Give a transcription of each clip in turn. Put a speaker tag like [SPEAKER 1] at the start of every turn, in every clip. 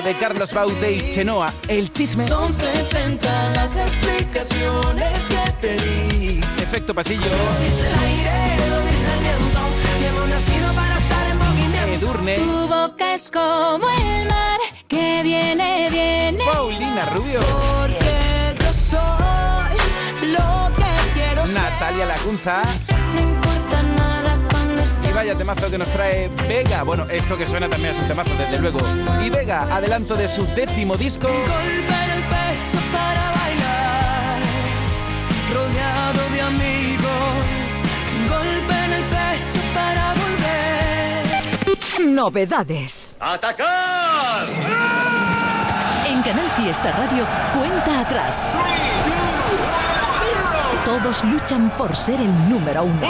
[SPEAKER 1] de Carlos Baute y Chenoa. El chisme.
[SPEAKER 2] Son 60 las explicaciones que te di.
[SPEAKER 1] Efecto pasillo. Edurne.
[SPEAKER 3] Tu boca es como el mar que viene, viene.
[SPEAKER 1] Paulina Rubio.
[SPEAKER 2] Porque yo soy lo que quiero ser.
[SPEAKER 1] Natalia Lacunza. Y vaya temazo que nos trae Vega. Bueno, esto que suena también es un temazo, desde luego. Y Vega, adelanto de su décimo disco.
[SPEAKER 2] Golpe en el pecho para bailar, rodeado de amigos. Golpe en el pecho para volver.
[SPEAKER 4] Novedades.
[SPEAKER 5] ¡Atacar!
[SPEAKER 4] En Canal Fiesta Radio, cuenta atrás. Todos luchan por ser el número uno.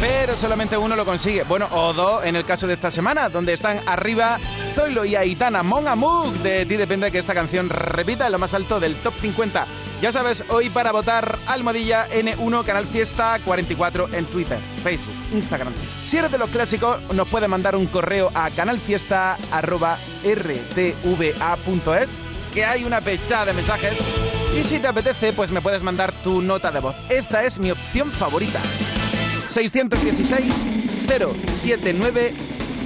[SPEAKER 1] Pero solamente uno lo consigue. Bueno, o dos en el caso de esta semana, donde están arriba Zoilo y Aitana Mon Amour. De ti depende que esta canción repita en lo más alto del top 50. Ya sabes, hoy para votar Almohadilla N1 Canal Fiesta 44 en Twitter, Facebook, Instagram. Si eres de los clásicos, nos puedes mandar un correo a canalfiesta.rtva.es que hay una pechada de mensajes. Y si te apetece, pues me puedes mandar tu nota de voz. Esta es mi opción favorita. 616 079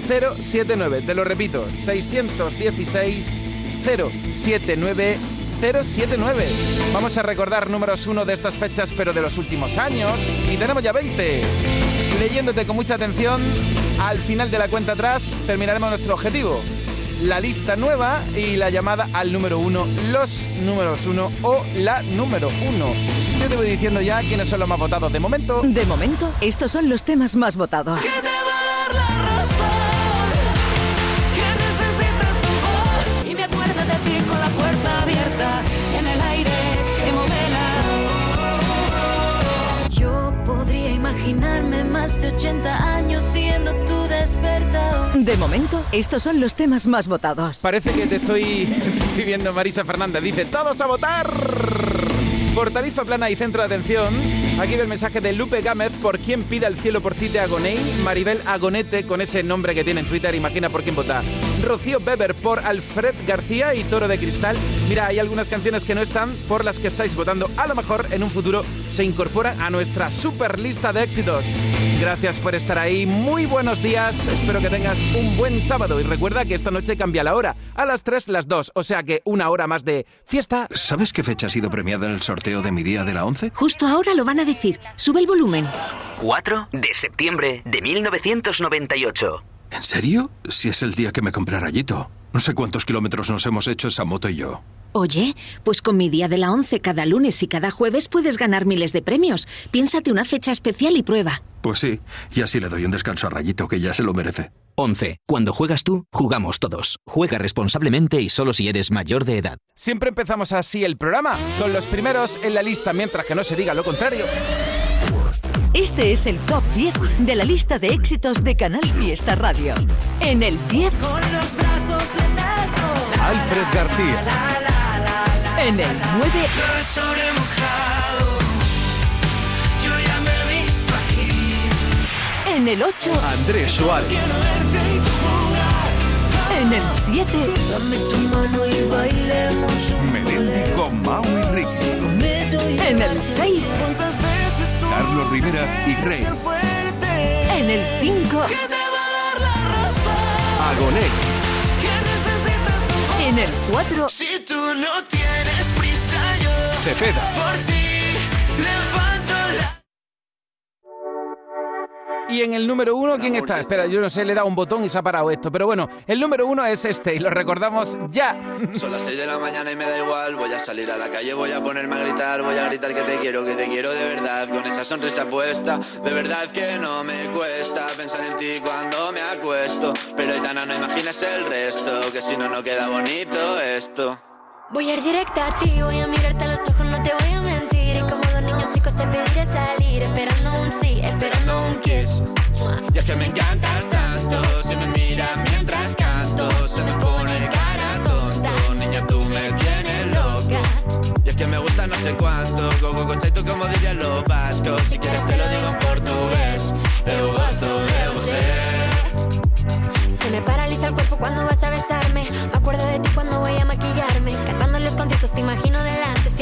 [SPEAKER 1] 079. Te lo repito, 616 079 079. Vamos a recordar números uno de estas fechas, pero de los últimos años. Y tenemos ya 20. Leyéndote con mucha atención, al final de la cuenta atrás terminaremos nuestro objetivo. La lista nueva y la llamada al número uno, los números uno o la número uno. Yo te voy diciendo ya quiénes son los más votados de momento.
[SPEAKER 4] De momento, estos son los temas más votados.
[SPEAKER 2] Que te va a dar la razón. Que necesita tu voz. Y me acuerdo de ti con la puerta abierta. En el aire, que vela.
[SPEAKER 3] Yo podría imaginarme más de 80 años siendo tu despertador.
[SPEAKER 4] De momento, estos son los temas más votados.
[SPEAKER 1] Parece que te estoy, te estoy viendo Marisa Fernández. Dice, todos a votar. Por tarifa plana y centro de atención, aquí ve el mensaje de Lupe Gámez, por quién pide el cielo por ti de Agoney, Maribel Agonete, con ese nombre que tiene en Twitter, imagina por quién vota. Rocío Weber por Alfred García y Toro de Cristal. Mira, hay algunas canciones que no están por las que estáis votando. A lo mejor en un futuro se incorporan a nuestra super lista de éxitos. Gracias por estar ahí, muy buenos días, espero que tengas un buen sábado y recuerda que esta noche cambia la hora, a las 3 las 2, o sea que una hora más de fiesta
[SPEAKER 6] ¿Sabes qué fecha ha sido premiada en el sorteo de mi día de la 11?
[SPEAKER 7] Justo ahora lo van a decir. Sube el volumen.
[SPEAKER 8] 4 de septiembre de 1998.
[SPEAKER 6] ¿En serio? Si es el día que me compré rayito. No sé cuántos kilómetros nos hemos hecho esa moto y yo.
[SPEAKER 7] Oye, pues con mi día de la 11 cada lunes y cada jueves puedes ganar miles de premios. Piénsate una fecha especial y prueba.
[SPEAKER 6] Pues sí, y así le doy un descanso a Rayito, que ya se lo merece.
[SPEAKER 8] 11. Cuando juegas tú, jugamos todos. Juega responsablemente y solo si eres mayor de edad.
[SPEAKER 1] Siempre empezamos así el programa, con los primeros en la lista, mientras que no se diga lo contrario.
[SPEAKER 4] Este es el top 10 de la lista de éxitos de Canal Fiesta Radio. En el 10,
[SPEAKER 2] Con los brazos en alto.
[SPEAKER 1] Alfred García.
[SPEAKER 4] en el 9,
[SPEAKER 2] Llueve sobre mojado. Yo ya me he visto aquí.
[SPEAKER 4] en el 8,
[SPEAKER 6] Andrés Suárez.
[SPEAKER 4] En el 7,
[SPEAKER 2] Dame tu mano y bailemos
[SPEAKER 6] Melendi con Mau y Ricky.
[SPEAKER 4] En el 6,
[SPEAKER 2] cuántas veces tú
[SPEAKER 6] Carlos Rivera y Rey.
[SPEAKER 4] en el 5,
[SPEAKER 2] Que te va a dar la razón.
[SPEAKER 6] Agoné.
[SPEAKER 2] Que necesita tu voz.
[SPEAKER 4] en el 4,
[SPEAKER 2] Si tú no tienes prisa, yo
[SPEAKER 6] Cepeda.
[SPEAKER 2] por ti
[SPEAKER 1] Y en el número uno, ¿quién está? Espera, yo no sé, le he dado un botón y se ha parado esto. Pero bueno, el número uno es este y lo recordamos ya.
[SPEAKER 9] Son las 6 de la mañana y me da igual. Voy a salir a la calle, voy a ponerme a gritar. Voy a gritar que te quiero, que te quiero de verdad. Con esa sonrisa puesta, de verdad que no me cuesta pensar en ti cuando me acuesto. Pero Aitana, no imaginas el resto, que si no, no queda bonito esto.
[SPEAKER 3] Voy a ir directa a ti, voy a mirarte a los ojos, no te voy a mentir. Y como dos niños chicos te pediré salir, esperando un sí, esperando un kiss.
[SPEAKER 9] Y es que me encantas tanto, si me miras mientras canto, se me pone cara tonta. Niña, tú me tienes loca. Y es que me gusta no sé cuánto, go go go tú como dirían los vascos. Si quieres te lo digo en portugués, eu gosto de você.
[SPEAKER 3] Se me paraliza el cuerpo cuando vas a besarme. Me acuerdo de ti cuando maquillarme. Cantando los conciertos te imagino delante,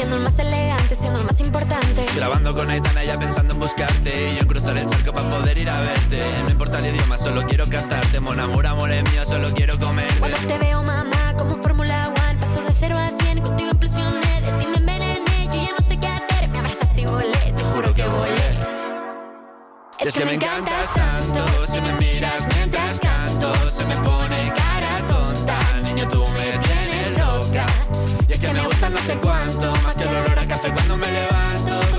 [SPEAKER 3] siendo el más elegante, siendo el más importante.
[SPEAKER 9] Grabando con Aitana ya pensando en buscarte. Y yo en cruzar el charco para poder ir a verte. No importa el idioma, solo quiero cantarte. Mon amor, amor es mío, solo quiero comerte
[SPEAKER 3] Cuando te veo, mamá, como un Fórmula One, paso de cero a cien, contigo impresioné, de ti me envenené, yo ya no sé qué hacer, me abrazaste y volé, te juro que volé.
[SPEAKER 9] Es que me encantas tanto, si me miras mientras no sé cuánto, más que el olor a café cuando me levanto.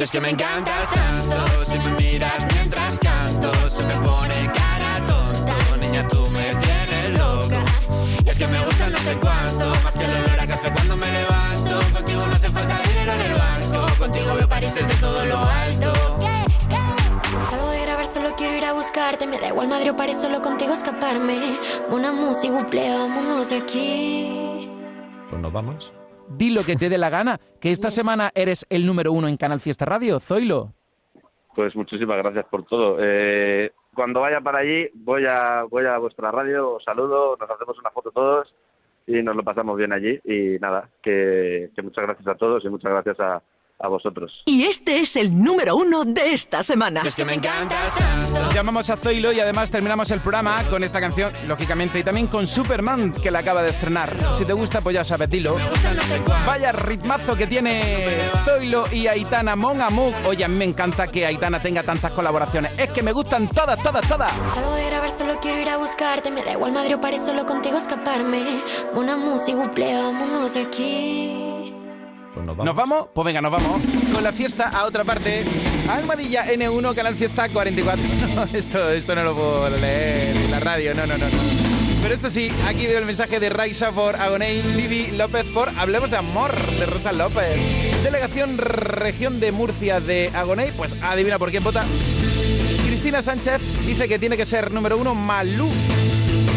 [SPEAKER 9] Es que
[SPEAKER 3] me
[SPEAKER 9] encantas tanto, si me miras mientras canto, se me pone cara tonta. Niña, tú me tienes loca. Y es que me gusta no sé cuánto, más que el olor a café cuando me levanto. Contigo no hace falta dinero en el banco, contigo veo París desde todo lo alto.
[SPEAKER 3] Salgo de grabar, solo quiero ir a buscarte. Me da igual Madrid o París, solo contigo escaparme. Una música, buple, vámonos de aquí.
[SPEAKER 10] Pues nos vamos.
[SPEAKER 1] Di lo que te dé la gana, que esta semana eres el número uno en Canal Fiesta Radio, Zoilo.
[SPEAKER 11] Pues muchísimas gracias por todo. Eh, cuando vaya para allí, voy a, voy a vuestra radio, os saludo, nos hacemos una foto todos y nos lo pasamos bien allí. Y nada, que, que muchas gracias a todos y muchas gracias a, a vosotros.
[SPEAKER 12] Y este es el número uno de esta semana.
[SPEAKER 9] Es que me encantas tanto.
[SPEAKER 1] Llamamos a Zoilo y además terminamos el programa con esta canción, lógicamente, y también con Superman, que la acaba de estrenar. Si te gusta, pues ya sabes, dilo. Vaya ritmazo que tiene Zoilo y Aitana Mon Amour. Oye, a mí me encanta que Aitana tenga tantas colaboraciones. Es que me gustan todas, todas, todas.
[SPEAKER 3] Salgo de grabar, solo quiero ir a buscarte. Me da igual Madrid o París, solo contigo escaparme. Una música, buple, vámonos de aquí.
[SPEAKER 10] Pues nos vamos.
[SPEAKER 1] ¿Nos vamos? Pues venga, nos vamos. Con la fiesta a otra parte. Almadilla N1, Canal Fiesta 44. No, esto, esto no lo puedo leer en la radio, no, no, no. no. Pero esto sí, aquí veo el mensaje de Raisa por Agoney Livi López por Hablemos de Amor de Rosa López. Delegación Región de Murcia de Agoney, pues adivina por quién vota. Cristina Sánchez dice que tiene que ser número uno Malú.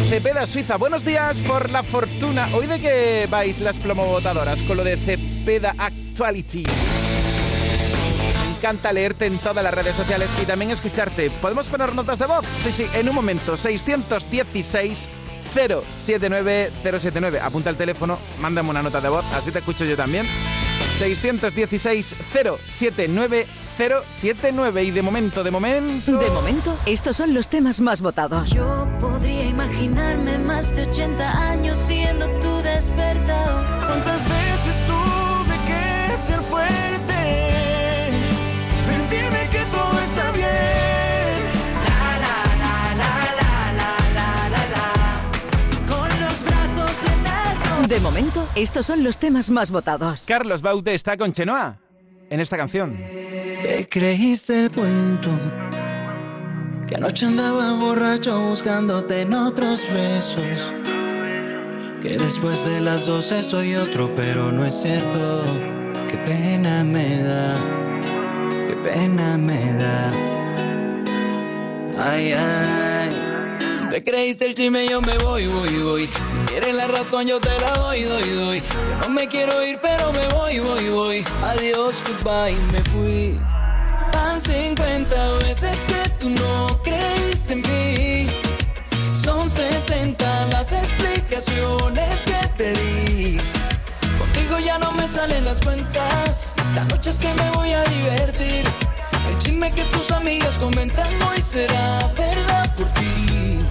[SPEAKER 1] Cepeda Suiza, buenos días por la fortuna. Hoy de qué vais las plomovotadoras con lo de Cepeda Actuality. Me encanta leerte en todas las redes sociales y también escucharte. ¿Podemos poner notas de voz? Sí, sí, en un momento. 616 079 079. Apunta el teléfono, mándame una nota de voz, así te escucho yo también. 616 079 079. Y de momento, de momento.
[SPEAKER 12] De momento, estos son los temas más votados.
[SPEAKER 13] Yo podría imaginarme más de 80 años siendo tu despertador. ¿Cuántas veces que ser fuerte? Mentirme que todo está bien. La, la, la, la, la, la, la, la, la. Con los brazos en alto.
[SPEAKER 12] De momento, estos son los temas más votados.
[SPEAKER 1] Carlos Baute está con Chenoa en esta canción.
[SPEAKER 14] Te creíste el cuento Que anoche andaba borracho buscándote en otros besos Que después de las doce soy otro pero no es cierto Qué pena me da Qué pena me da Ay, ay Te creíste el chisme, yo me voy, voy, voy. Si quieres la razón, yo te la doy, doy, doy. Yo no me quiero ir, pero me voy, voy, voy. Adiós, goodbye, me fui. Van 50 veces que tú no creíste en mí. Son 60 las explicaciones que te di. Contigo ya no me salen las cuentas. Esta noche es que me voy a divertir. El chisme que tus amigas comentan hoy será verdad por ti.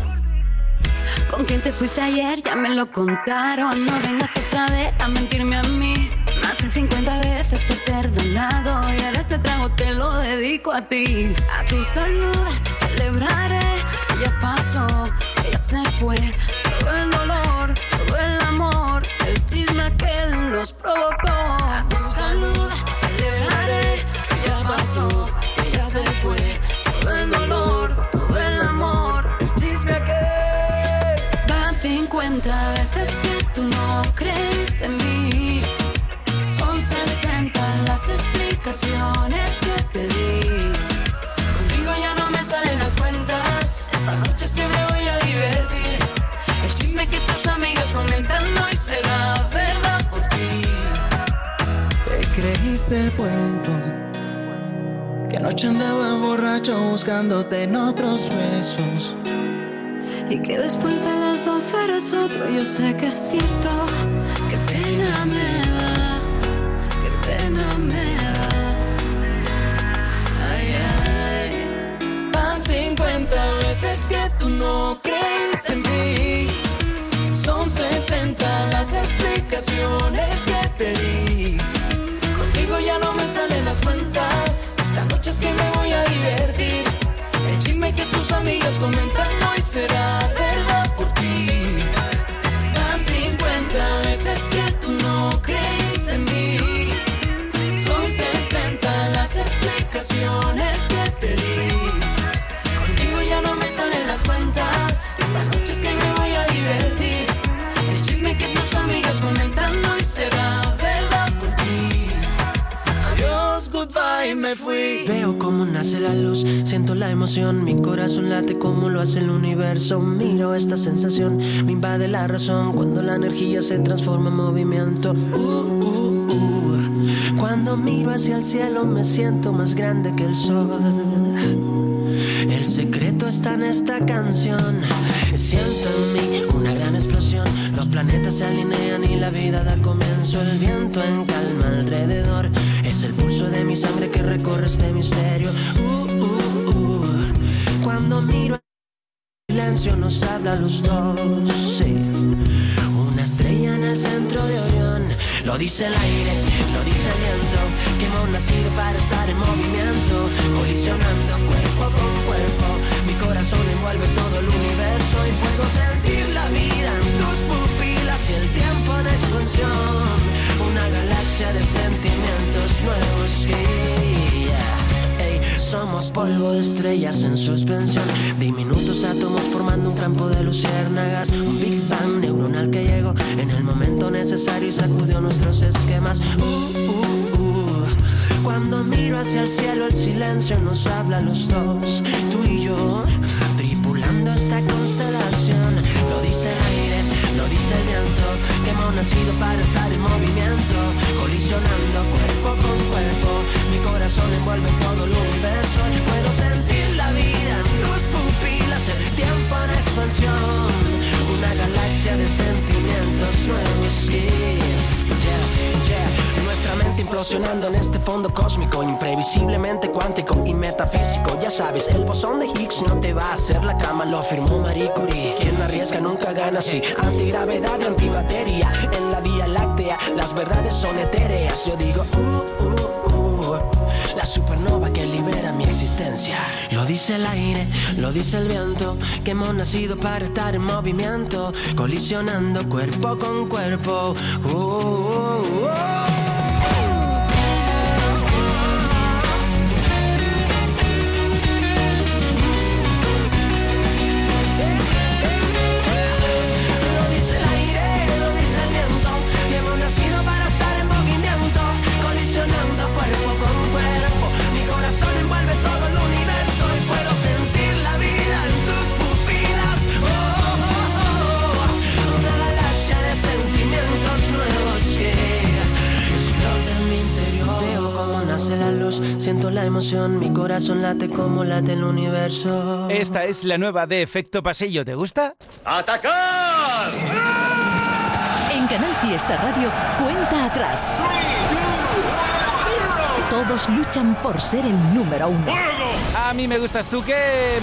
[SPEAKER 14] Con quién te fuiste ayer, ya me lo contaron. No vengas otra vez a mentirme a mí. Más de 50 veces te he perdonado. Y ahora este trago te lo dedico a ti. A tu salud celebraré ya pasó, ya se fue. Que nos provocó. Salud
[SPEAKER 15] cuento. Que anoche andaba borracho buscándote en otros besos.
[SPEAKER 14] Y que después de las 12 eres otro, yo sé que es cierto. Qué pena me da, qué pena me da. Ay, ay. Van 50 veces que tú no creíste en mí. Son 60 las explicaciones que te di. Comentan hoy será verdad
[SPEAKER 15] cómo nace la luz, siento la emoción, mi corazón late como lo hace el universo. Miro esta sensación, me invade la razón cuando la energía se transforma en movimiento. Uh, uh, uh. Cuando miro hacia el cielo me siento más grande que el sol. El secreto está en esta canción. Siento en mí una gran explosión. Los planetas se alinean y la vida da comienzo. El viento en calma alrededor. Es el pulso de mi sangre que recorre este misterio. Uh, uh, uh. Cuando miro el silencio nos habla los dos. sí. Una estrella en el centro de Orión. Lo dice el aire, lo dice el viento. Que hemos nacido para estar en movimiento. Colisionando cuerpo con cuerpo. Mi corazón envuelve todo el universo. Y puedo sentir la vida en tus pupilas y el tiempo en expansión. Una galaxia de sentimientos nuevos que. somos polvo de estrellas en suspensión. Diminutos átomos formando un campo de luciérnagas. Un Big Bang neuronal que llegó en el momento necesario y sacudió nuestros esquemas. Uh, uh, uh. Cuando miro hacia el cielo, el silencio nos habla a los dos. Tú y yo, tripulando esta constelación. El. Que hemos nacido para estar en movimiento. Colisionando cuerpo con cuerpo. Mi corazón envuelve todo el universo. Y puedo sentir la vida en tus pupilas. El tiempo en expansión. Una galaxia de sentimientos nuevos. Nuestra mente implosionando en este fondo cósmico, imprevisiblemente cuántico y metafísico. Ya sabes, el bosón de Higgs no te va a hacer la cama, lo afirmó Marie Curie. Quien arriesga nunca gana, sí. Antigravedad y antimateria en la Vía Láctea, las verdades son etéreas. Yo digo, uh, uh, uh. La supernova que libera mi existencia. Lo dice el aire, lo dice el viento, que hemos nacido para estar en movimiento, colisionando cuerpo con cuerpo. Uh, uh, uh. Siento la emoción, mi corazón late como late el universo.
[SPEAKER 1] Esta es la nueva de Efecto Pasillo. ¿Te gusta?
[SPEAKER 16] ¡Atacar!
[SPEAKER 4] En Canal Fiesta Radio, cuenta atrás. Todos luchan por ser el número uno.
[SPEAKER 1] A mí me gustas tú, que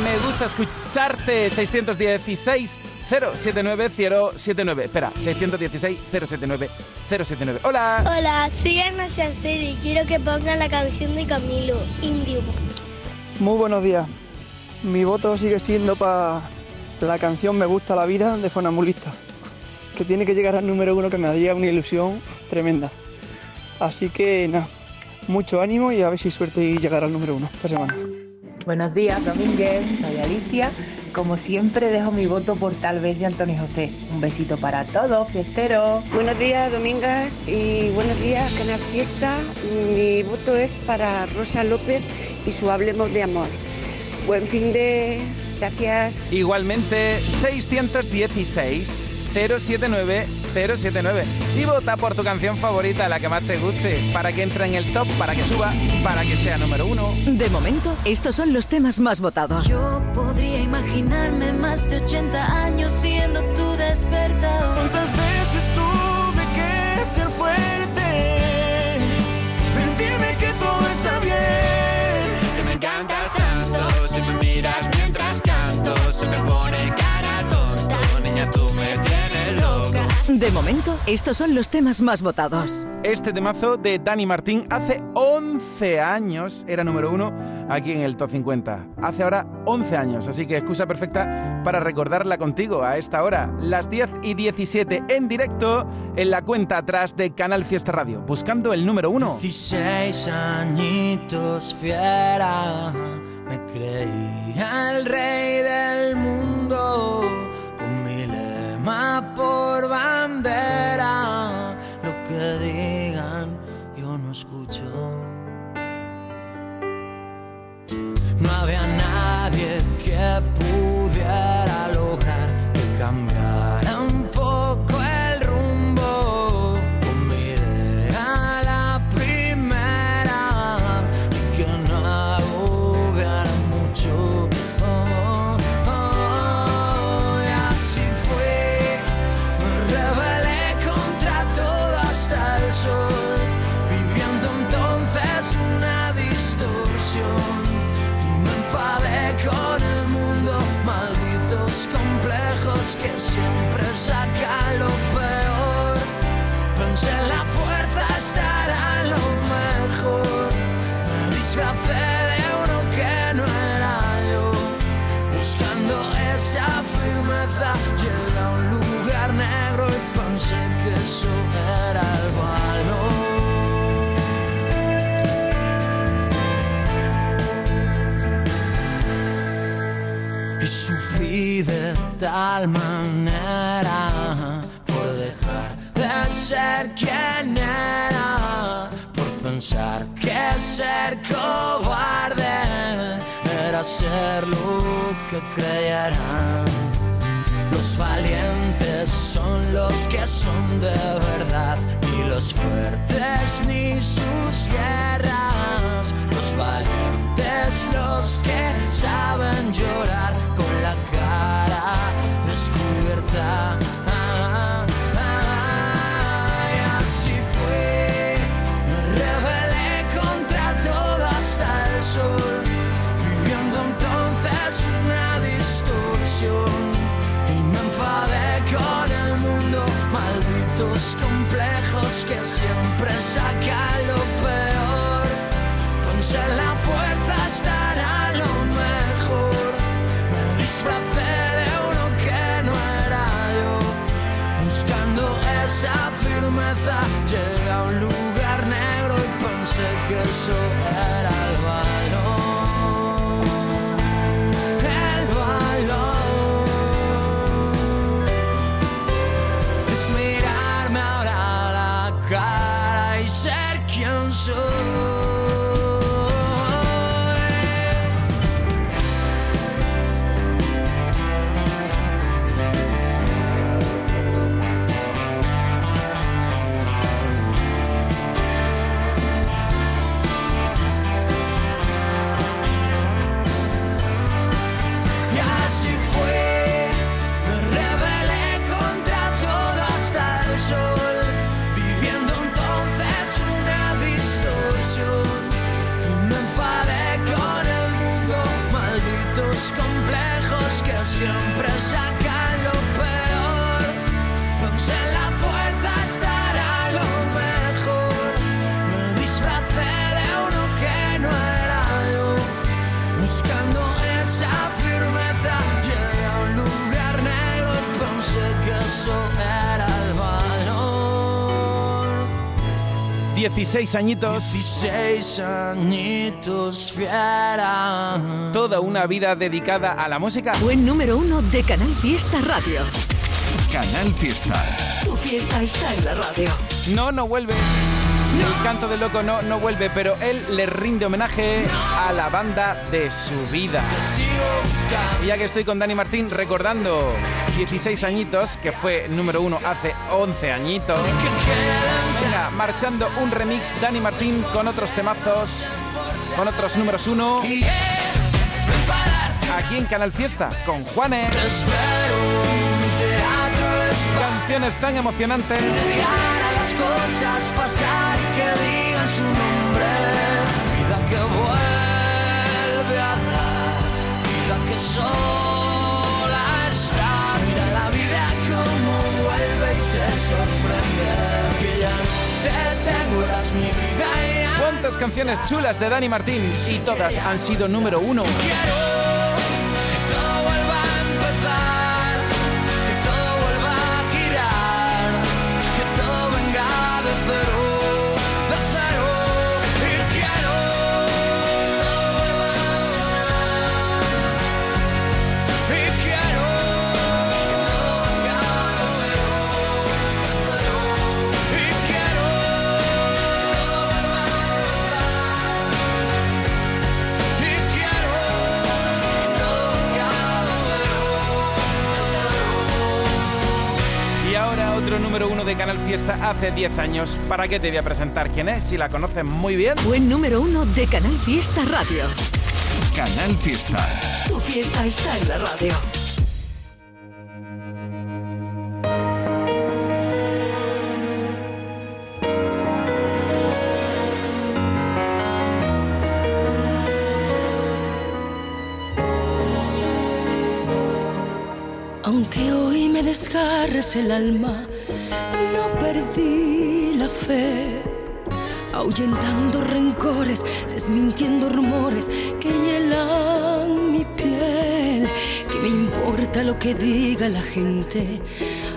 [SPEAKER 1] me gusta escucharte. 616 079 079. Espera, 616 079 079. Hola.
[SPEAKER 17] Hola, soy Ana Chanceri y quiero que pongan la canción de Camilo, Indio.
[SPEAKER 14] Muy buenos días. Mi voto sigue siendo para la canción Me gusta la vida de Fonamulista, que tiene que llegar al número uno que me haría una ilusión tremenda. Así que nada, mucho ánimo y a ver si suerte y llegar al número uno esta semana.
[SPEAKER 18] Buenos días, Domínguez. Soy Alicia. Como siempre, dejo mi voto por tal vez de Antonio José. Un besito para todos, fiesteros.
[SPEAKER 19] Buenos días, Domingas, y buenos días, Canal Fiesta. Mi voto es para Rosa López y su Hablemos de Amor. Buen fin de... Gracias.
[SPEAKER 1] Igualmente, 616 079 079. Y vota por tu canción favorita, la que más te guste, para que entre en el top, para que suba, para que sea número uno.
[SPEAKER 4] De momento, estos son los temas más votados.
[SPEAKER 2] Yo podría imaginarme más de 80 años siendo tu despertador.
[SPEAKER 20] ¿Cuántas veces tuve que ser fuerte?
[SPEAKER 4] De momento, estos son los temas más votados.
[SPEAKER 1] Este temazo de Dani Martín hace 11 años era número uno aquí en el Top 50. Hace ahora 11 años, así que excusa perfecta para recordarla contigo a esta hora, las 10 y 17 en directo en la cuenta atrás de Canal Fiesta Radio, buscando el número uno.
[SPEAKER 21] 16 añitos fiera, me creía el rey del mundo, con mi por bandera, lo que digan yo no escucho. El valor. y sufrí de tal manera por dejar de ser quien era, por pensar que ser cobarde era ser lo que creyeran. Los valientes son los que son de verdad y los fuertes ni sus guerras. Los valientes los que saben llorar con la cara descubierta. Así fue, me rebelé contra todo hasta el sol, malditos complejos que siempre sacan lo peor. Pensé en la fuerza estará lo mejor. Me disfracé de uno que no era yo. Buscando esa firmeza, llegué a un lugar negro y pensé que eso era el valor. Quien
[SPEAKER 1] 16 añitos.
[SPEAKER 21] 16 añitos fiera.
[SPEAKER 1] Toda una vida dedicada a la música.
[SPEAKER 4] Buen número uno de Canal Fiesta Radio.
[SPEAKER 22] Canal Fiesta.
[SPEAKER 4] Tu fiesta está en la radio.
[SPEAKER 1] No, no vuelve. El canto del loco no, no vuelve, pero él le rinde homenaje a la banda de su vida. Y ya que estoy con Dani Martín recordando 16 añitos, que fue número uno hace 11 añitos. Venga, marchando un remix Dani Martín con otros temazos, con otros números uno. Aquí en Canal Fiesta, con Juanes. Canciones tan emocionantes.
[SPEAKER 21] A las cosas pasar que digan su nombre. Vida que vuelve a dar, vida que sola está. Mira la vida como vuelve y te sorprende. Que ya no te tengo, eras mi vida. ya
[SPEAKER 1] ¿Cuántas canciones chulas de Dani Martín? Y todas han sido número uno.
[SPEAKER 21] quiero
[SPEAKER 1] Canal Fiesta hace 10 años. ¿Para qué te voy a presentar quién es? Si la conocen muy bien.
[SPEAKER 4] Buen número uno de Canal Fiesta Radio.
[SPEAKER 22] Canal Fiesta.
[SPEAKER 4] Tu fiesta está en la radio.
[SPEAKER 2] Aunque hoy me desgarres el alma, no perdí la fe. Ahuyentando rencores, desmintiendo rumores que hielan mi piel. Que me importa lo que diga la gente,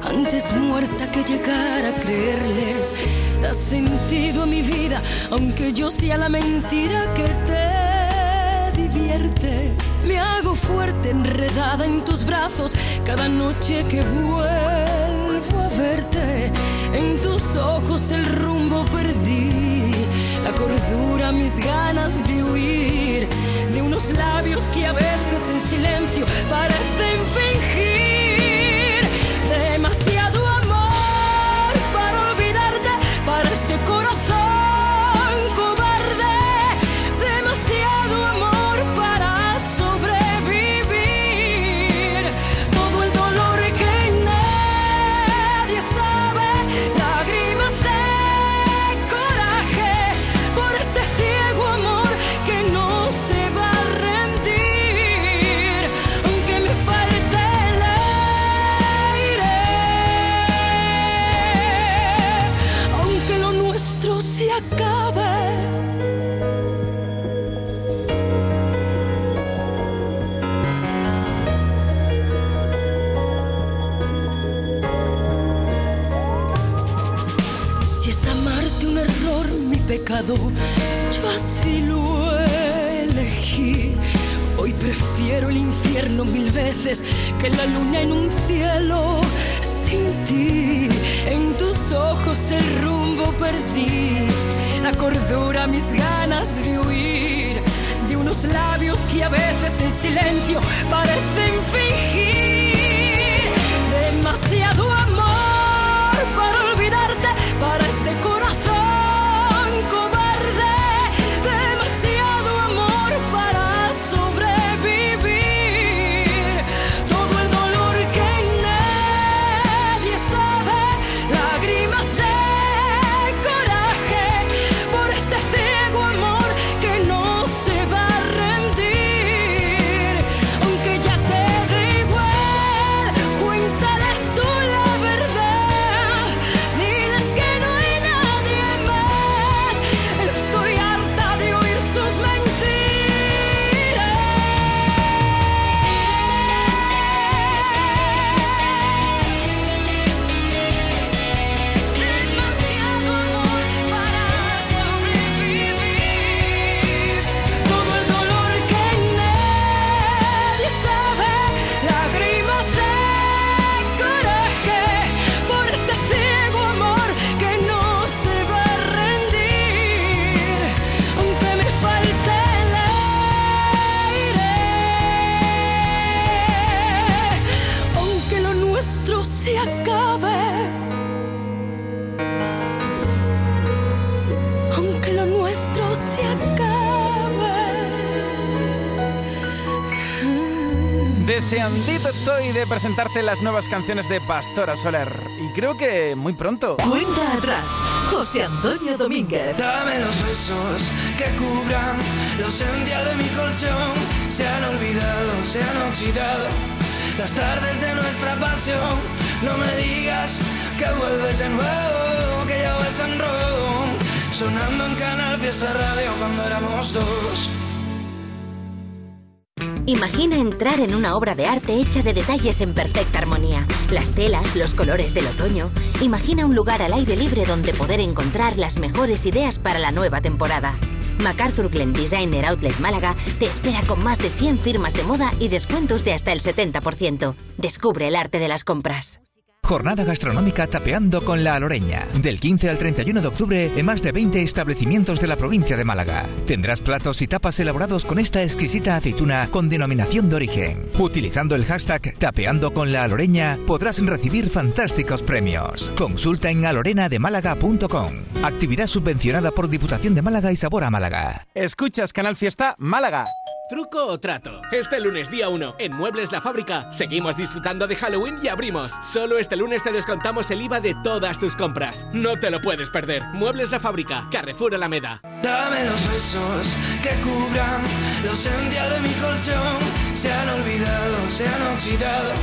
[SPEAKER 2] antes muerta que llegar a creerles. Da sentido a mi vida, aunque yo sea la mentira que te divierte. Me hago fuerte enredada en tus brazos cada noche que vuelvo. En tus ojos el rumbo perdí, la cordura, mis ganas de huir de unos labios que a veces en silencio parecen fingir. Yo así lo elegí. Hoy prefiero el infierno mil veces que la luna en un cielo sin ti. En tus ojos el rumbo perdí, la cordura, mis ganas de huir de unos labios que a veces en silencio parecen fingir.
[SPEAKER 1] Deseandito estoy de presentarte las nuevas canciones de Pastora Soler. Y creo que muy pronto.
[SPEAKER 4] Cuenta atrás, José Antonio Domínguez.
[SPEAKER 20] Dame los besos que cubran la ausencia de mi colchón. Se han olvidado, se han oxidado las tardes de nuestra pasión. No me digas que vuelves de nuevo, que ya vas en rojo. Sonando en Canal Fiesta Radio cuando éramos dos.
[SPEAKER 23] Imagina entrar en una obra de arte hecha de detalles en perfecta armonía. Las telas, los colores del otoño. Imagina un lugar al aire libre donde poder encontrar las mejores ideas para la nueva temporada. MacArthur Glen Designer Outlet Málaga te espera con más de 100 firmas de moda y descuentos de hasta el 70%. Descubre el arte de las compras.
[SPEAKER 12] Jornada gastronómica Tapeando con la Aloreña. Del 15 al 31 de octubre en más de 20 establecimientos de la provincia de Málaga. Tendrás platos y tapas elaborados con esta exquisita aceituna con denominación de origen. Utilizando el hashtag Tapeando con la Aloreña podrás recibir fantásticos premios. Consulta en alorenademálaga.com. Actividad subvencionada por Diputación de Málaga y Sabor a Málaga.
[SPEAKER 1] Escuchas Canal Fiesta Málaga.
[SPEAKER 24] ¿Truco o trato? Este lunes día 1, en Muebles La Fábrica, seguimos disfrutando de Halloween y abrimos. Solo este lunes te descontamos el IVA de todas tus compras. No te lo puedes perder. Muebles La Fábrica, Carrefour Alameda.
[SPEAKER 20] Dame los besos que cubran la ausencia de mi colchón. Se han olvidado, se han oxidado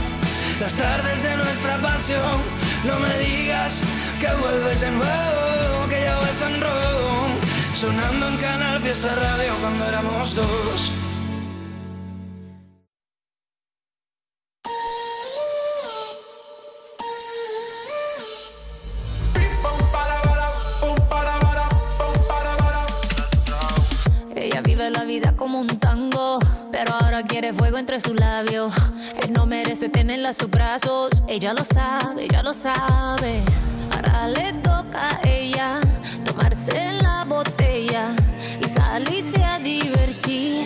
[SPEAKER 20] las tardes de nuestra pasión. No me digas que vuelves de nuevo, que ya vas en rojo. Sonando en Canal Fiesta Radio cuando éramos dos.
[SPEAKER 2] Un tango, pero ahora quiere fuego entre sus labios. Él no merece tenerla a sus brazos, ella lo sabe, ella lo sabe. Ahora le toca a ella tomarse la botella y salirse a divertir.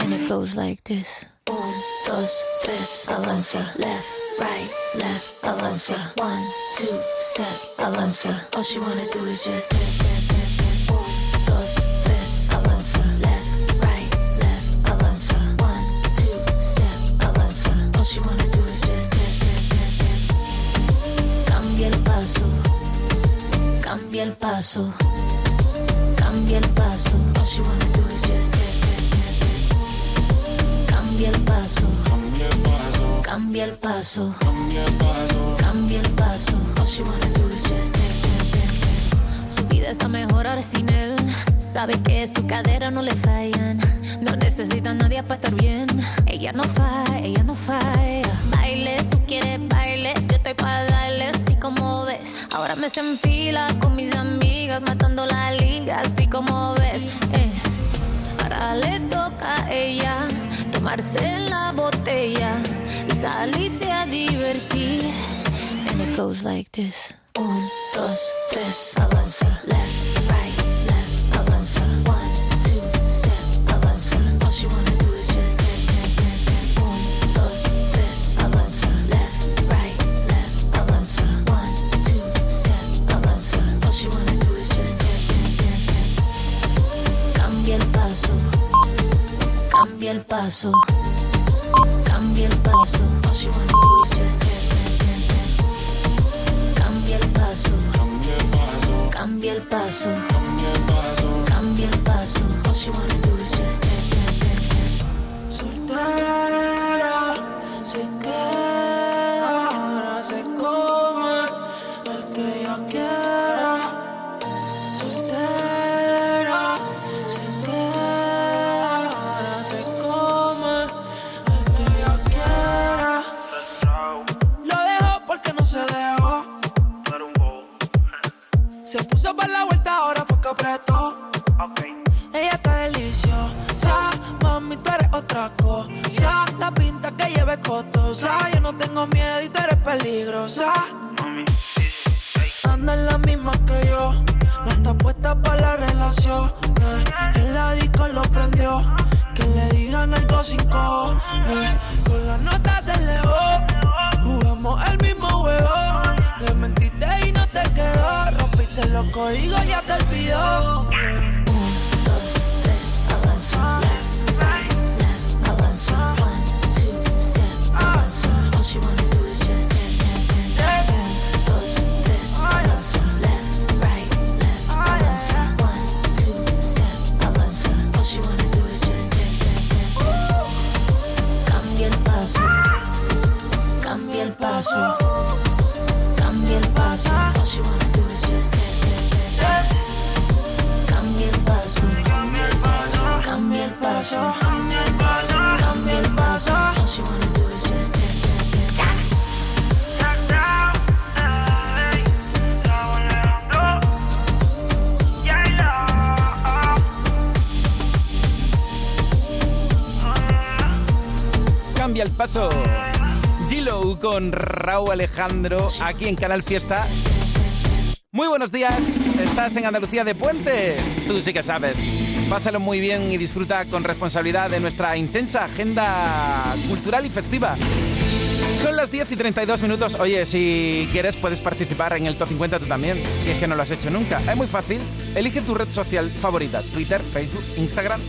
[SPEAKER 2] And it goes like this. Un, dos, tres, avanza. Left, right, left, avanza. One, two, step, avanza. All she wanna do is just step, paso, cambia el paso. All she wanna do is just. Cambia el paso, cambia el paso, cambia el paso. All she wanna do is just step, step, step, step. Su vida está mejor ahora sin él. Sabe que su cadera no le fallan. No necesita a nadie para estar bien. Ella no falla, ella no falla. Baile, tú quieres baile. Yo estoy para darle Ahora me se enfila con mis amigas, matando la liga, así como ves. Eh. Ahora le toca a ella tomarse la botella y salirse a divertir. And it goes like this. Un, dos, tres, avanza. Left, right, cambia el paso, cambia el paso. Step, step, step. Cambia el paso, cambia el paso, cambia el paso. Con
[SPEAKER 1] Raúl Alejandro aquí en Canal Fiesta. Muy buenos días, estás en Andalucía de Puente. Tú sí que sabes. Pásalo muy bien y disfruta con responsabilidad de nuestra intensa agenda cultural y festiva. Son las 10 y 32 minutos. Oye, si quieres puedes participar en el Top 50 tú también, si es que no lo has hecho nunca. Es muy fácil. Elige tu red social favorita, Twitter, Facebook, Instagram,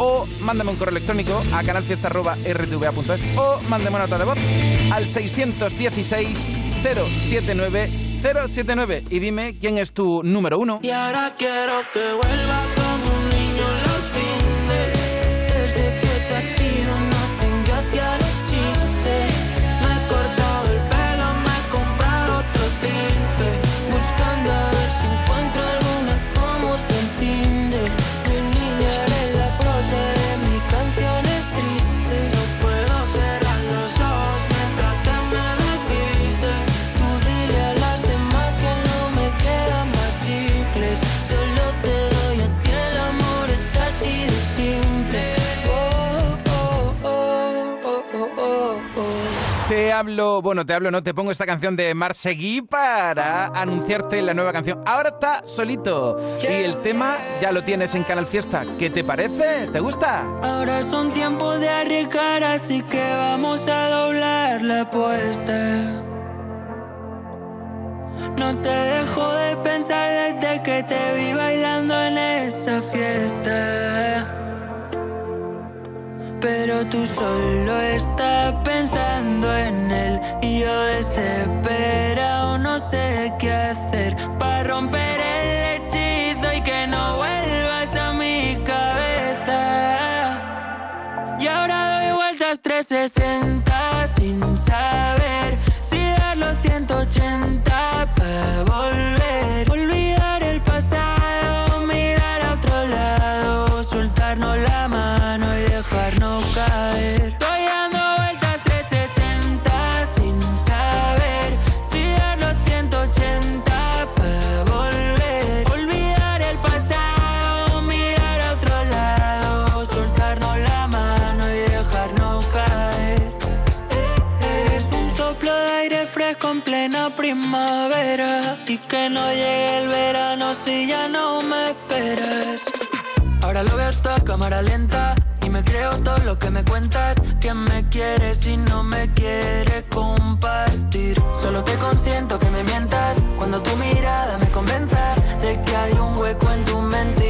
[SPEAKER 1] o mándame un correo electrónico a canalfiesta.rtva.es o mándame una nota de voz al 616 079 079 y dime quién es tu número uno.
[SPEAKER 2] Y ahora quiero que vuelvas como un niño los fines.
[SPEAKER 1] Hablo, bueno, te hablo, no, te pongo esta canción de Marsegui para anunciarte la nueva canción. Ahora está solito y el tema ya lo tienes en Canal Fiesta. ¿Qué te parece? ¿Te gusta?
[SPEAKER 2] Ahora son tiempos de arriesgar, así que vamos a doblar la apuesta. No te dejo de pensar desde que te vi bailando en esa fiesta. Pero tú solo estás pensando en él y yo desesperado no sé qué hacer para romper el hechizo y que no vuelvas a mi cabeza. Y ahora doy vueltas 360 si ya no me esperas. Ahora lo veo esto a cámara lenta y me creo todo lo que me cuentas. Que me quieres y no me quieres compartir. Solo te consiento que me mientas cuando tu mirada me convenza de que hay un hueco en tu mentira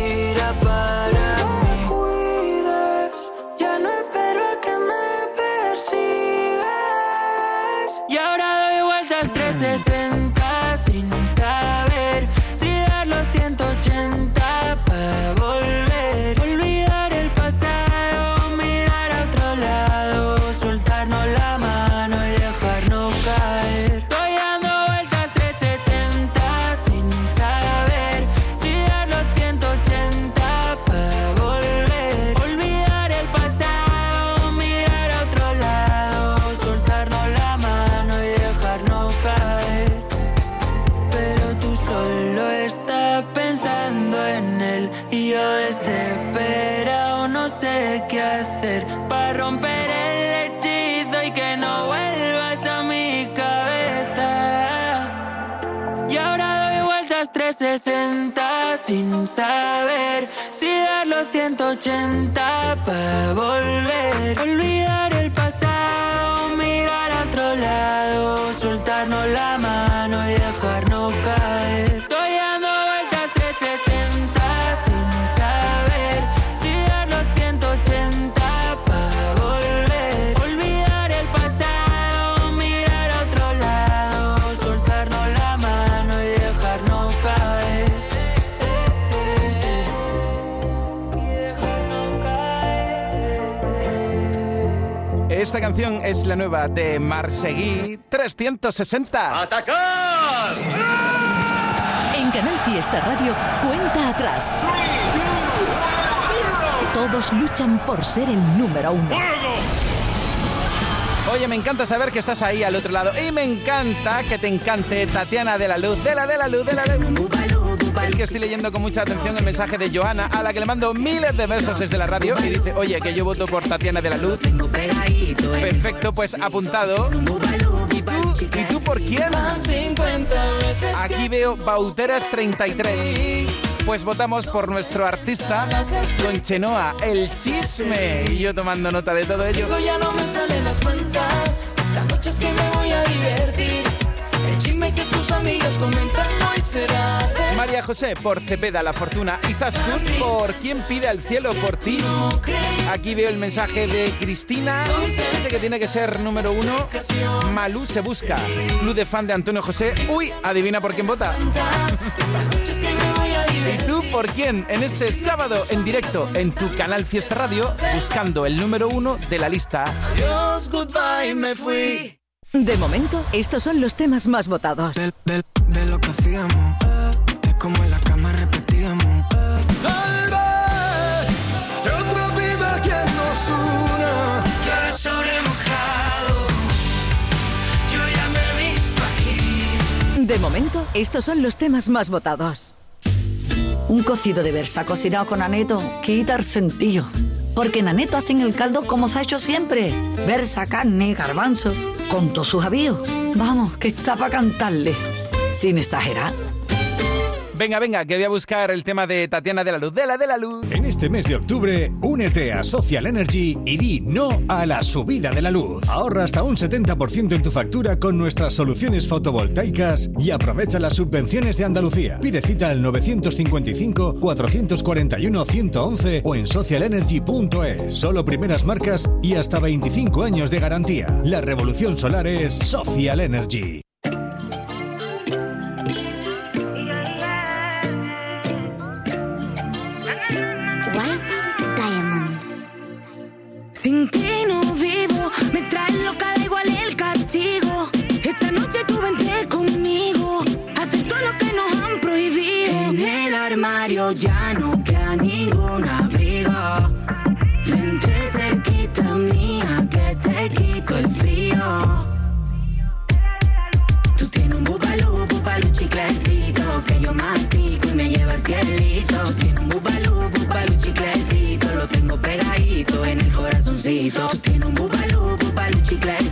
[SPEAKER 2] vueltas 360 sin saber si dar los 180 para volver. Olvidar
[SPEAKER 1] Esta canción es la nueva de Marsegui 360.
[SPEAKER 25] ¡Atacar!
[SPEAKER 4] En Canal Fiesta Radio, cuenta atrás. Todos luchan por ser el número uno.
[SPEAKER 1] Oye, me encanta saber que estás ahí al otro lado y me encanta que te encante Tatiana de la Luz, de la de la Luz, de la luz. Es que estoy leyendo con mucha atención el mensaje de Joana, a la que le mando miles de besos desde la radio y dice, oye, que yo voto por Tatiana de la Luz. Perfecto, pues apuntado. ¿Y tú? ¿Y tú por quién? Aquí veo Bauteras 33. Pues votamos por nuestro artista con Chenoa, el chisme. Y yo tomando nota de todo ello.
[SPEAKER 26] ya no me salen las cuentas. Esta noche es que me voy a divertir. El chisme que tus amigas comentan.
[SPEAKER 1] María José por Cepeda La Fortuna y Zascut por ¿Quién pide al cielo por ti? Aquí veo el mensaje de Cristina. Dice que tiene que ser número uno. Malú se busca. Club de fan de Antonio José. Uy, adivina por quién vota. ¿Y tú por quién? En este sábado en directo en tu canal Fiesta Radio, buscando el número uno de la lista.
[SPEAKER 26] Adiós, goodbye, me fui.
[SPEAKER 12] De momento, estos son los temas más votados.
[SPEAKER 20] De, de- de lo que hacíamos, de cómo en la cama repetíamos.
[SPEAKER 26] Tal vez sea otra vida quien nos una.
[SPEAKER 20] Llueve sobre mojado, yo ya me he visto aquí.
[SPEAKER 12] De momento, estos son los temas más votados.
[SPEAKER 27] Un cocido de versa cocinado con aneto quita el sentido. Porque en aneto hacen el caldo como se ha hecho siempre. Versa, carne, garbanzo, con todos sus avíos. Vamos, que está para cantarle. Sin exagerar.
[SPEAKER 1] Venga, venga, que voy a buscar el tema de Tatiana de la Luz. De la de la Luz.
[SPEAKER 28] En este mes de octubre, únete a Social Energy y di no a la subida de la luz. Ahorra hasta un 70% en tu factura con nuestras soluciones fotovoltaicas y aprovecha las subvenciones de Andalucía. Pide cita al 955-441-111 o en socialenergy.es. Solo primeras marcas y hasta 25 años de garantía. La revolución solar es Social Energy.
[SPEAKER 26] Sin ti no vivo, me trae loca, da igual el castigo. Esta noche tú vente conmigo, hacer todo lo que nos han prohibido. En el armario ya no queda ningún abrigo. Vente cerquita mía, que te quito el frío. Tú tienes un bubalú, bubalú chiclecito Que yo mastico y me lleva al cielito Tú tienes un bubalú, bubalú chiclecito Lo tengo pegadito en el corazoncito Tú tienes un bubalú, bubalú chiclecito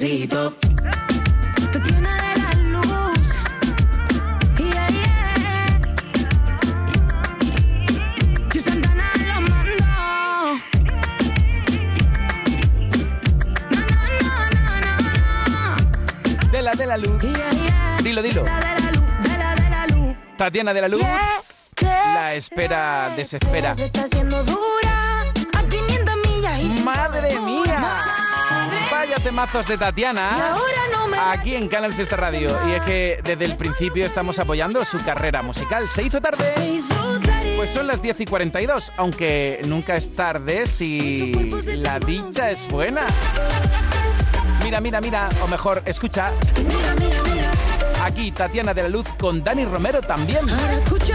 [SPEAKER 26] corazoncito. Tatiana de la luz. Yeah, yeah. Yo Santana lo mando.
[SPEAKER 1] De la de la luz. Dilo, dilo. Tatiana de la Luz. La la espera desespera.
[SPEAKER 13] Se está haciendo dura
[SPEAKER 1] Temazos de Tatiana.
[SPEAKER 13] Y ahora no me
[SPEAKER 1] Aquí en Canal Fiesta Radio. Y es que desde el principio estamos apoyando su carrera musical. Se hizo tarde. Pues son las 10 y 42, aunque nunca es tarde si la dicha es buena. Mira, mira, mira, o mejor, escucha. Aquí Tatiana de la Luz con Dani Romero también.
[SPEAKER 13] Ahora escucha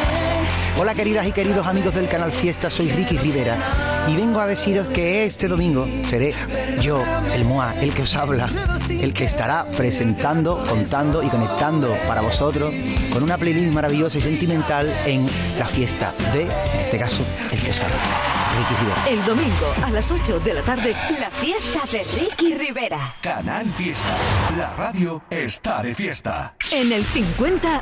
[SPEAKER 29] Hola queridas y queridos amigos del canal Fiesta, soy Ricky Rivera y vengo a deciros que este domingo seré yo, el MOA, el que os habla, el que estará presentando, contando y conectando para vosotros con una playlist maravillosa y sentimental en la fiesta de, en este caso, el que os habla, Ricky Rivera.
[SPEAKER 4] El domingo a las 8 de la tarde.
[SPEAKER 30] La fiesta de Ricky Rivera.
[SPEAKER 31] Canal Fiesta. La radio está de fiesta.
[SPEAKER 4] En el 50.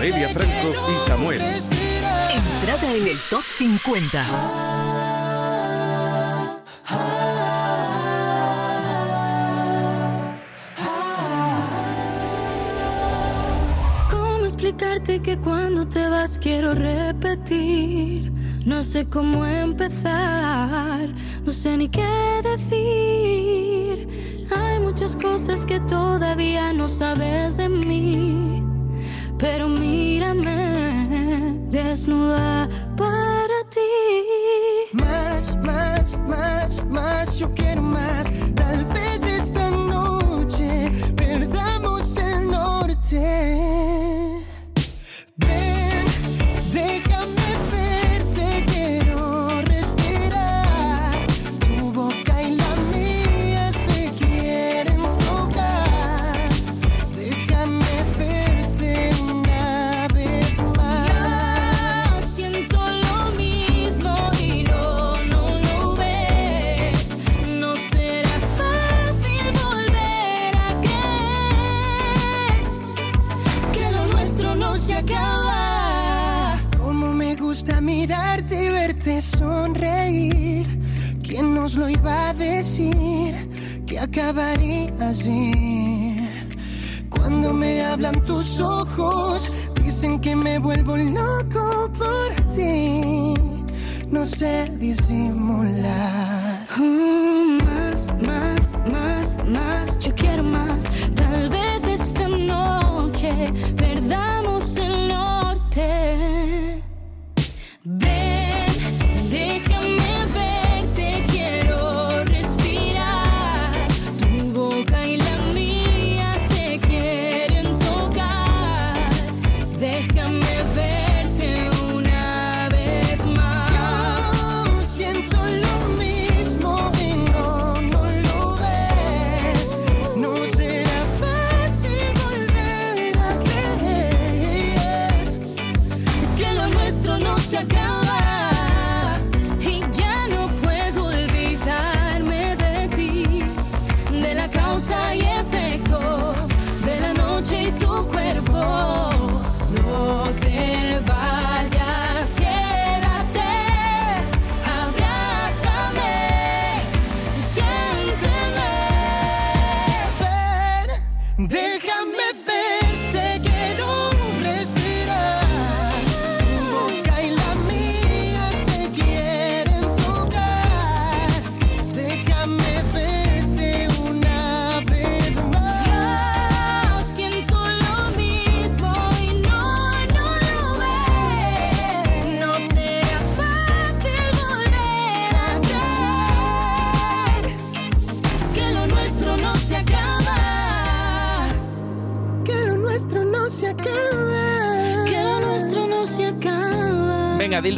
[SPEAKER 31] Noelia Franco y Samuel.
[SPEAKER 4] Entrada en el top 50.
[SPEAKER 13] ¿Cómo explicarte que cuando te vas quiero repetir? No sé cómo empezar, no sé ni qué decir. Hay muchas cosas que todavía no sabes de mí, pero mírame desnuda para ti.
[SPEAKER 32] Más, más, más, más, yo quiero más.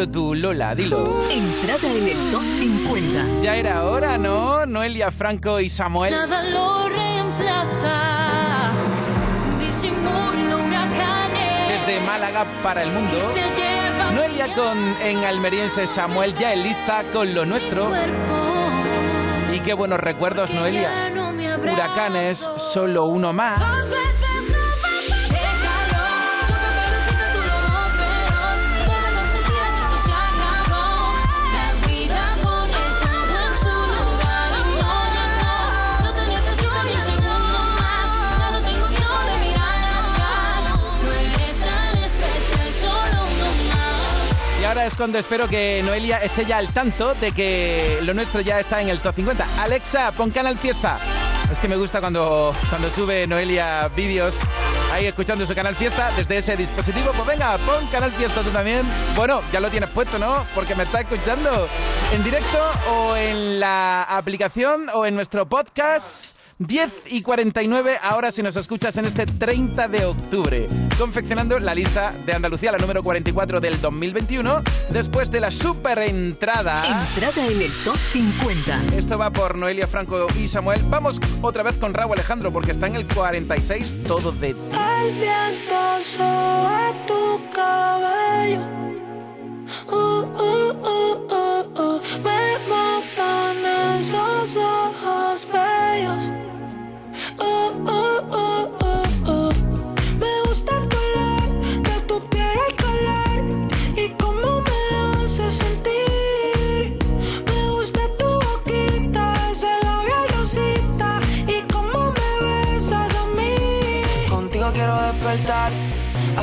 [SPEAKER 1] Dilo tú, Lola, dilo.
[SPEAKER 4] Entrada en el top 50.
[SPEAKER 1] Ya era hora, ¿no? Noelia Franco y Samuel.
[SPEAKER 13] Nada lo reemplaza. Disimulo huracanes.
[SPEAKER 1] Desde Málaga para el mundo. Noelia con en almeriense Samuel ya en lista con lo nuestro. Y qué buenos recuerdos, Noelia. Huracanes, solo uno más. Ahora es cuando espero que Noelia esté ya al tanto de que lo nuestro ya está en el top 50. Alexa, pon Canal Fiesta. Es que me gusta cuando, cuando sube Noelia vídeos ahí escuchando su Canal Fiesta desde ese dispositivo. Pues venga, pon Canal Fiesta tú también. Bueno, ya lo tienes puesto, ¿no? Porque me está escuchando en directo o en la aplicación o en nuestro podcast. 10 y 49 ahora si nos escuchas en este 30 de octubre, confeccionando la lista de Andalucía, la número 44 del 2021, después de la super entrada.
[SPEAKER 4] Entrada en el top 50.
[SPEAKER 1] Esto va por Noelia Franco y Samuel. Vamos otra vez con Raúl Alejandro porque está en el 46 todo de ti.
[SPEAKER 13] El viento sobre tu cabello. Uh, uh, uh, uh, uh. Me matan esos ojos bellos.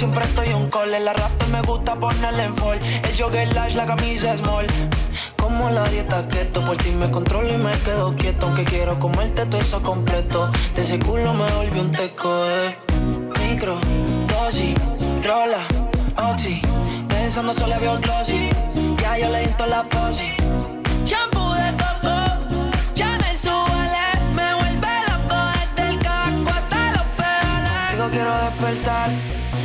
[SPEAKER 2] Siempre estoy un call. El arrastre me gusta ponerle en fall. El jogger large, la camisa small. Como la dieta keto, por ti me controlo y me quedo quieto. Aunque quiero comerte todo eso completo. De ese culo me volví un teco, eh. Micro, dosis, rola, oxi. Pensando solo veo glossy. Ya yo le di toda la posi.
[SPEAKER 13] Shampoo de coco, ya me me vuelve loco desde el casco hasta los pedales.
[SPEAKER 2] Digo quiero despertar,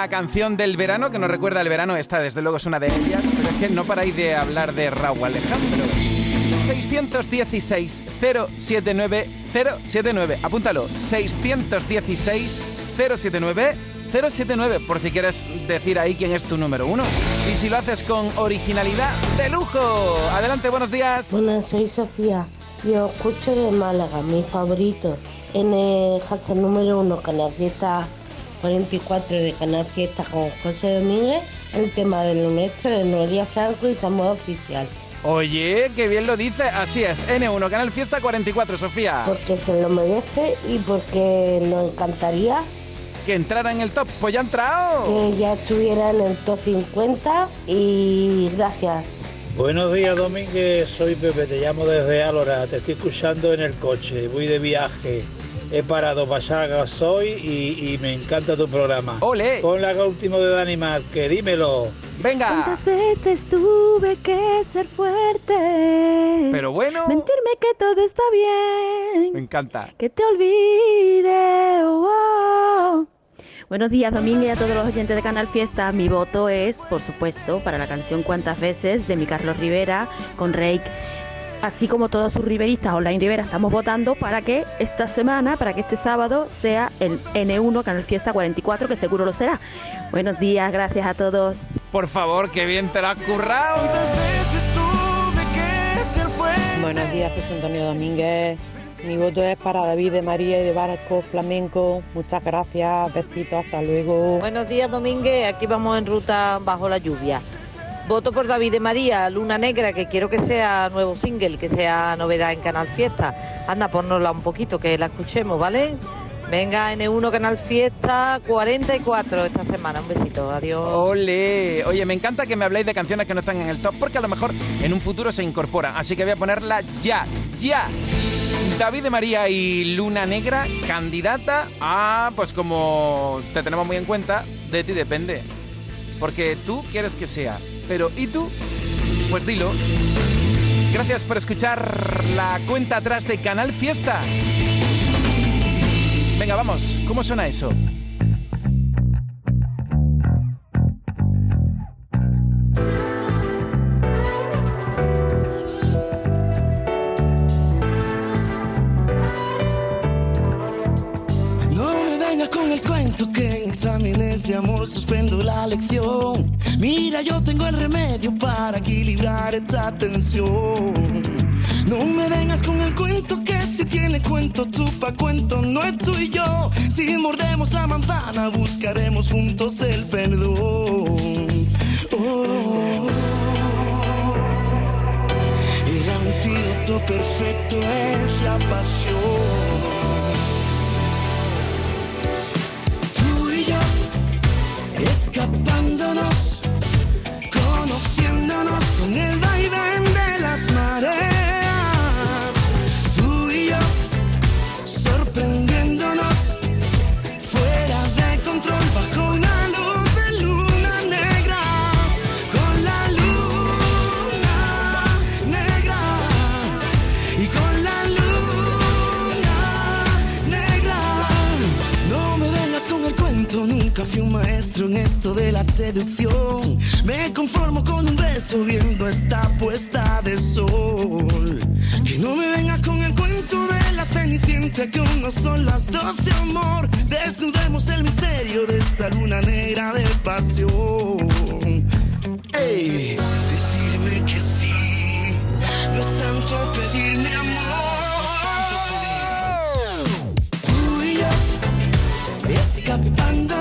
[SPEAKER 1] Alguna canción del verano que nos recuerda el verano. Esta, desde luego, es una de ellas. Pero es que no paráis de hablar de Raúl Alejandro. 616 079 079. Apúntalo. 616 079 079. Por si quieres decir ahí quién es tu número uno. Y si lo haces con originalidad de lujo. Adelante, buenos días.
[SPEAKER 32] Buenas, soy Sofía. Yo escucho de Málaga, mi favorito. En el hashtag número uno, Canal Fiesta 44 de Canal Fiesta con José Domínguez. el tema de lo nuestro de Noelia Franco y Samuel Oficial.
[SPEAKER 1] Oye, qué bien lo dice. Así es, N1, Canal Fiesta 44, Sofía.
[SPEAKER 32] Porque se lo merece y porque nos encantaría
[SPEAKER 1] Que entrara en el top. Pues ya ha entrado.
[SPEAKER 32] que ya estuviera en el top 50 y gracias.
[SPEAKER 33] Buenos días, Domínguez. Soy Pepe, te llamo desde Álora. Te estoy escuchando en el coche. Voy de viaje. He parado para echar gasoil y, y me encanta tu programa.
[SPEAKER 1] ¡Ole!
[SPEAKER 33] Con la última de Dani que dímelo.
[SPEAKER 1] Venga.
[SPEAKER 34] ¿Cuántas veces tuve que ser fuerte?
[SPEAKER 1] Pero bueno.
[SPEAKER 34] Mentirme que todo está bien.
[SPEAKER 1] Me encanta.
[SPEAKER 34] Que te olvide. oh, oh. Buenos días, Domínguez, y a todos los oyentes de Canal Fiesta. Mi voto es, por supuesto, para la canción Cuántas veces de mi Carlos Rivera con Reik. Así como todos sus riveristas online Rivera estamos votando para que esta semana, para que este sábado sea el N1 Canal Fiesta 44, que seguro lo será. Buenos días, gracias a todos.
[SPEAKER 1] Por favor, qué bien te lo has currado.
[SPEAKER 35] Buenos días, José Antonio Domínguez. Mi voto es para David de María y de Barco Flamenco. Muchas gracias, besitos, hasta luego.
[SPEAKER 36] Buenos días, Domínguez. Aquí vamos en ruta bajo la lluvia. Voto por David de María, Luna Negra, que quiero que sea nuevo single, que sea novedad en Canal Fiesta. Anda, ponnosla un poquito, que la escuchemos, ¿vale? Venga, N1 Canal Fiesta 44 esta semana. Un besito, adiós.
[SPEAKER 1] Ole. Oye, me encanta que me habléis de canciones que no están en el top, porque a lo mejor en un futuro se incorporan. Así que voy a ponerla ya, ya. David de María y Luna Negra, candidata a, pues como te tenemos muy en cuenta, de ti depende. Porque tú quieres que sea. Pero, ¿y tú? Pues dilo. Gracias por escuchar la cuenta atrás de Canal Fiesta. Venga, vamos. ¿Cómo suena eso?
[SPEAKER 20] No me vengas con el cuento que en exámenes de amor suspendo la lección. Mira, yo tengo el remedio para equilibrar esta tensión. No me vengas con el cuento que si tiene cuento tú pa' cuento no es tú y yo. Si mordemos la manzana buscaremos juntos el perdón. Oh. El antídoto perfecto es la pasión. Tú y yo, escapándonos, esto de la seducción. Me conformo con un beso viendo esta puesta de sol. Que no me vengas con el cuento de la cenicienta, que aún no son las dos de amor. Desnudemos el misterio de esta luna negra de pasión. Ey, decirme que sí, no es tanto pedirme amor. Tú y yo, escapándonos,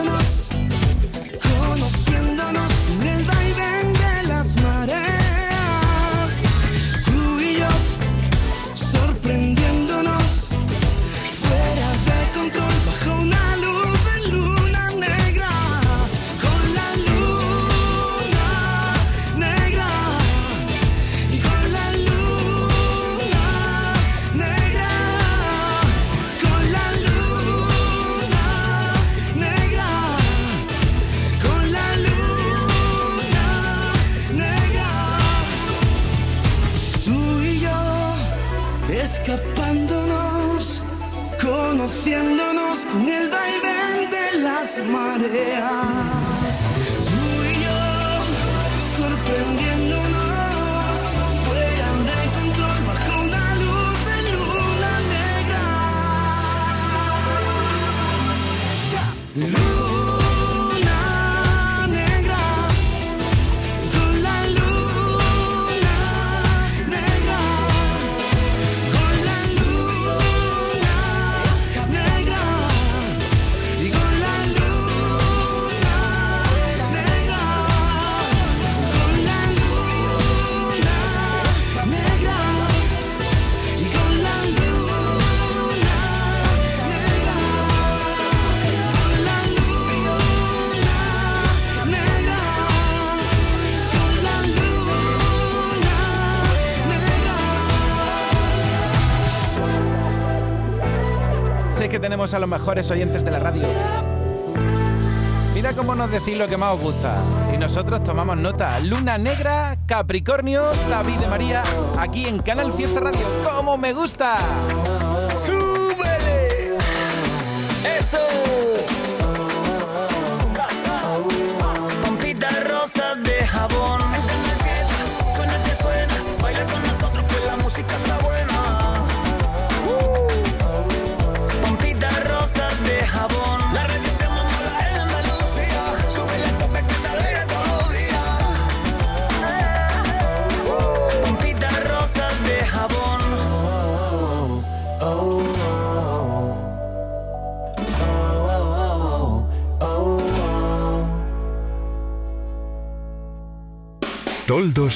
[SPEAKER 1] a los mejores oyentes de la radio. Mira cómo nos decís lo que más os gusta. Y nosotros tomamos nota. Luna Negra, Capricornio, David de María, aquí en Canal Fiesta Radio. ¡Cómo me gusta!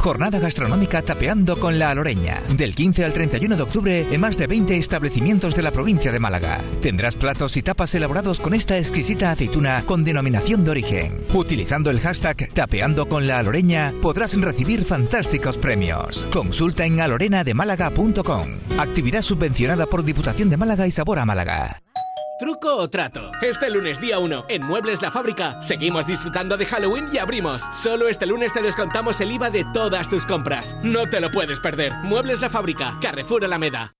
[SPEAKER 12] Jornada gastronómica Tapeando con la Aloreña. Del 15 al 31 de octubre en más de 20 establecimientos de la provincia de Málaga. Tendrás platos y tapas elaborados con esta exquisita aceituna con denominación de origen. Utilizando el hashtag Tapeando podrás recibir fantásticos premios. Consulta en alorenademálaga.com. Actividad subvencionada por Diputación de Málaga y Sabor a Málaga.
[SPEAKER 24] ¿Truco o trato? Este lunes día 1, en Muebles La Fábrica, seguimos disfrutando de Halloween y abrimos. Solo este lunes te descontamos el IVA de todas tus compras. No te lo puedes perder. Muebles La Fábrica, Carrefour Alameda.